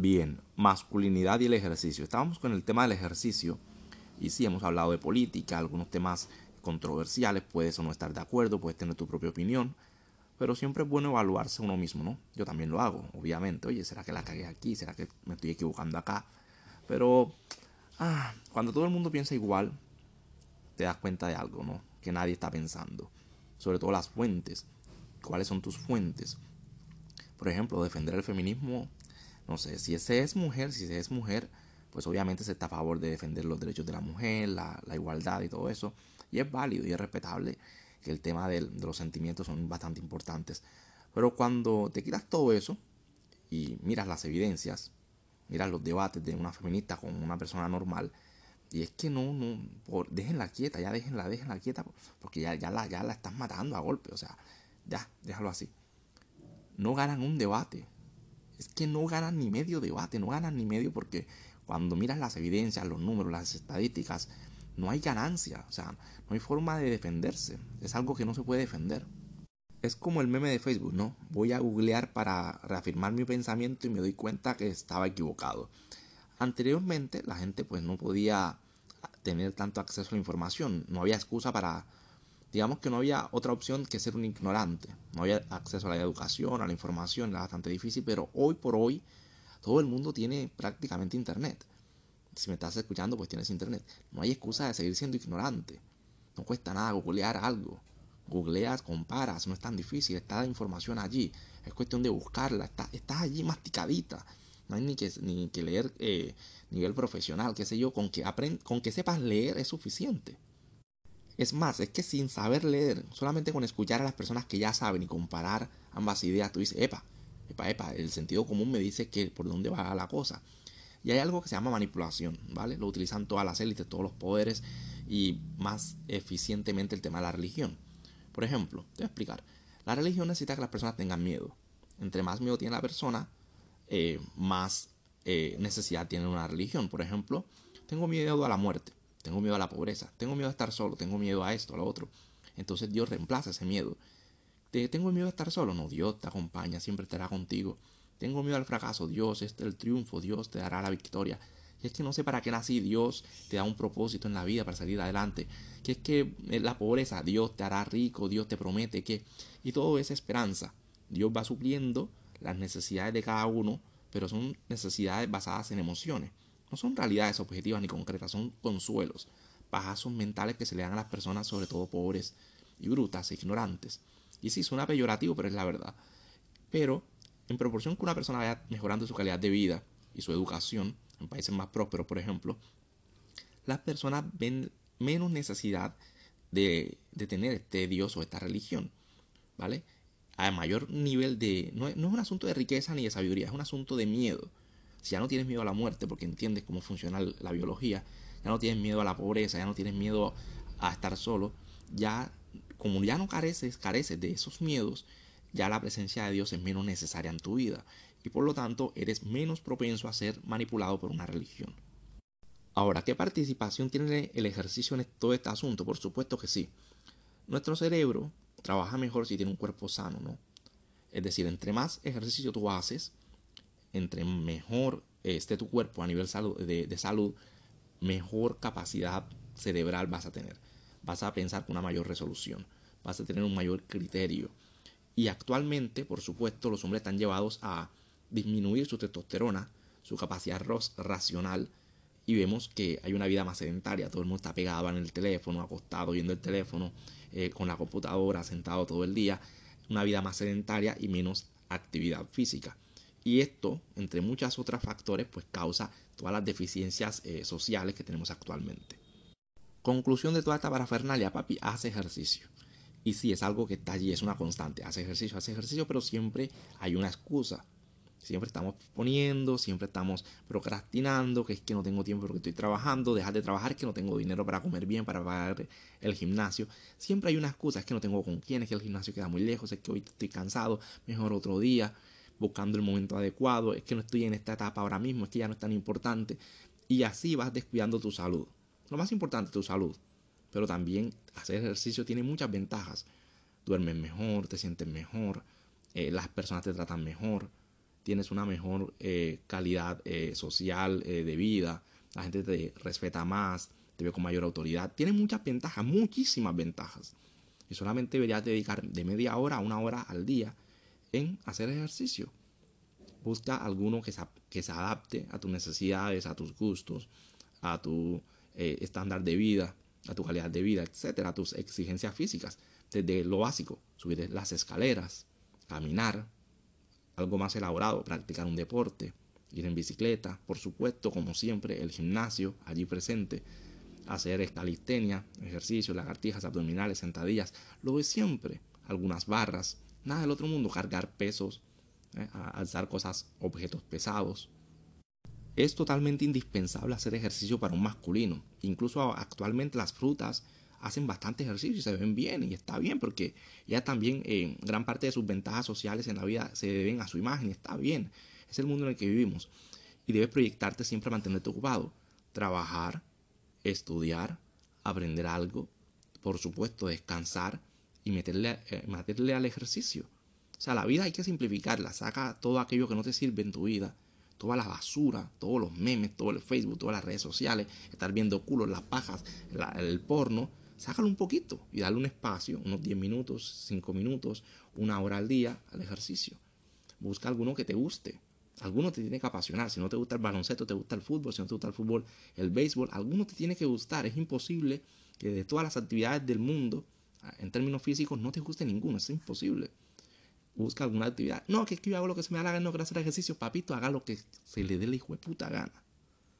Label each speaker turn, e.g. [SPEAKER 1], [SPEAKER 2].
[SPEAKER 1] Bien, masculinidad y el ejercicio. Estábamos con el tema del ejercicio y sí hemos hablado de política, algunos temas controversiales, puedes o no estar de acuerdo, puedes tener tu propia opinión, pero siempre es bueno evaluarse uno mismo, ¿no? Yo también lo hago, obviamente. Oye, ¿será que la cagué aquí? ¿Será que me estoy equivocando acá? Pero ah, cuando todo el mundo piensa igual, te das cuenta de algo, ¿no? Que nadie está pensando. Sobre todo las fuentes. ¿Cuáles son tus fuentes? Por ejemplo, defender el feminismo no sé, si ese es mujer, si se es mujer, pues obviamente se está a favor de defender los derechos de la mujer, la, igualdad y todo eso. Y es válido y es respetable que el tema de, los sentimientos son bastante importantes. Pero cuando te quitas todo eso y miras las evidencias, miras los debates de una feminista con una persona normal, y es que no, no, por, déjenla quieta, ya déjenla, déjenla quieta, porque ya, ya, la, ya la estás matando a golpe, o sea, ya, déjalo así. No ganan un debate, es que no ganan ni medio debate, no ganan ni medio porque cuando miras las evidencias, los números, las estadísticas, no hay ganancia, o sea, no hay forma de defenderse, es algo que no se puede defender. Es como el meme de Facebook, ¿no? Voy a googlear para reafirmar mi pensamiento y me doy cuenta que estaba equivocado. Anteriormente la gente pues no podía tener tanto acceso a la información, no había excusa para digamos que no había otra opción que ser un ignorante. No había acceso a la educación, a la información, era bastante difícil, pero hoy por hoy todo el mundo tiene prácticamente internet. Si me estás escuchando, pues tienes internet. No hay excusa de seguir siendo ignorante. No cuesta nada googlear algo. Googleas, comparas, no es tan difícil, está la información allí. Es cuestión de buscarla, está, está allí masticadita. No hay ni que, ni que leer eh, nivel profesional, qué sé yo, con que, con que sepas leer es suficiente. Es más, es que sin saber leer, solamente con escuchar a las personas que ya saben y comparar ambas ideas, tú dices, epa, epa, epa, el sentido común me dice que por dónde va la cosa. Y hay algo que se llama manipulación, ¿vale? Lo utilizan todas las élites, todos los poderes y más eficientemente el tema de la religión. Por ejemplo, te voy a explicar. La religión necesita que las personas tengan miedo. Entre más miedo tiene la persona, eh, más eh, necesidad tiene una religión. Por ejemplo, tengo miedo a la muerte tengo miedo a la pobreza, tengo miedo a estar solo, tengo miedo a esto, a lo otro. Entonces Dios reemplaza ese miedo. ¿Tengo miedo a estar solo? No, Dios te acompaña, siempre estará contigo. Tengo miedo al fracaso, Dios es el triunfo, Dios te dará la victoria. Y es que no sé para qué nací, Dios te da un propósito en la vida para salir adelante. Que es que la pobreza, Dios te hará rico, Dios te promete que... Y todo es esperanza. Dios va supliendo las necesidades de cada uno, pero son necesidades basadas en emociones. No son realidades objetivas ni concretas, son consuelos, pajazos mentales que se le dan a las personas, sobre todo pobres y brutas e ignorantes. Y sí, suena peyorativo, pero es la verdad. Pero, en proporción que una persona vaya mejorando su calidad de vida y su educación, en países más prósperos, por ejemplo, las personas ven menos necesidad de, tener este Dios o esta religión. ¿Vale? A mayor nivel de. no es un asunto de riqueza ni de sabiduría, es un asunto de miedo. Si ya no tienes miedo a la muerte porque entiendes cómo funciona la biología, ya no tienes miedo a la pobreza, ya no tienes miedo a estar solo, ya como ya no careces, careces de esos miedos, ya la presencia de Dios es menos necesaria en tu vida y por lo tanto eres menos propenso a ser manipulado por una religión. Ahora, ¿qué participación tiene el ejercicio en todo este asunto? Por supuesto que sí. Nuestro cerebro trabaja mejor si tiene un cuerpo sano, ¿no? Es decir, entre más ejercicio tú haces, entre mejor esté tu cuerpo a nivel de, salud, mejor capacidad cerebral vas a tener. Vas a pensar con una mayor resolución, vas a tener un mayor criterio. Y actualmente, por supuesto, los hombres están llevados a disminuir su testosterona, su capacidad racional, y vemos que hay una vida más sedentaria. Todo el mundo está pegado en el teléfono, acostado viendo el teléfono, eh, con la computadora, sentado todo el día. Una vida más sedentaria y menos actividad física. Y esto, entre muchos otros factores, pues causa todas las deficiencias eh, sociales que tenemos actualmente. Conclusión de toda esta parafernalia, papi, hace ejercicio. Y sí, es algo que está allí, es una constante. Hace ejercicio, hace ejercicio, pero siempre hay una excusa. Siempre estamos poniendo, siempre estamos procrastinando, que es que no tengo tiempo porque estoy trabajando, dejar de trabajar, que no tengo dinero para comer bien, para pagar el gimnasio. Siempre hay una excusa, es que no tengo con quién, es que el gimnasio queda muy lejos, es que hoy estoy cansado, mejor otro día buscando el momento adecuado, es que no estoy en esta etapa ahora mismo, es que ya no es tan importante. Y así vas descuidando tu salud. Lo más importante, tu salud. Pero también hacer ejercicio tiene muchas ventajas. Duermes mejor, te sientes mejor, eh, las personas te tratan mejor, tienes una mejor eh, calidad eh, social de vida, la gente te respeta más, te ve con mayor autoridad. Tiene muchas ventajas, muchísimas ventajas. Y solamente deberías dedicar de media hora a una hora al día en hacer ejercicio. Busca alguno que se, que se adapte a tus necesidades, a tus gustos, a tu estándar de vida, a tu calidad de vida, etcétera, a tus exigencias físicas. Desde lo básico, subir las escaleras, caminar, algo más elaborado, practicar un deporte, ir en bicicleta, por supuesto, como siempre, el gimnasio allí presente, hacer calistenia, ejercicios, lagartijas, abdominales, sentadillas, lo de siempre, algunas barras, nada del otro mundo, cargar pesos, ¿eh? alzar cosas, objetos pesados. Es totalmente indispensable hacer ejercicio para un masculino. Incluso actualmente las frutas hacen bastante ejercicio y se ven bien y está bien porque ya también en gran parte de sus ventajas sociales en la vida se deben a su imagen está bien. Es el mundo en el que vivimos y debes proyectarte siempre a mantenerte ocupado. Trabajar, estudiar, aprender algo, por supuesto descansar y meterle, eh, meterle al ejercicio. O sea, la vida hay que simplificarla, saca todo aquello que no te sirve en tu vida toda la basura, todos los memes, todo el Facebook, todas las redes sociales, estar viendo culos, las pajas, el porno, sácalo un poquito y dale un espacio, unos 10 minutos, 5 minutos, una hora al día al ejercicio. Busca alguno que te guste. Alguno te tiene que apasionar. Si no te gusta el baloncesto, te gusta el fútbol. Si no te gusta el fútbol, el béisbol. Alguno te tiene que gustar. Es imposible que de todas las actividades del mundo, en términos físicos, no te guste ninguno. Es imposible. Busca alguna actividad. No, que es que yo hago lo que se me da la gana, no quiero hacer ejercicio. Papito, haga lo que se le dé la hijo de puta gana.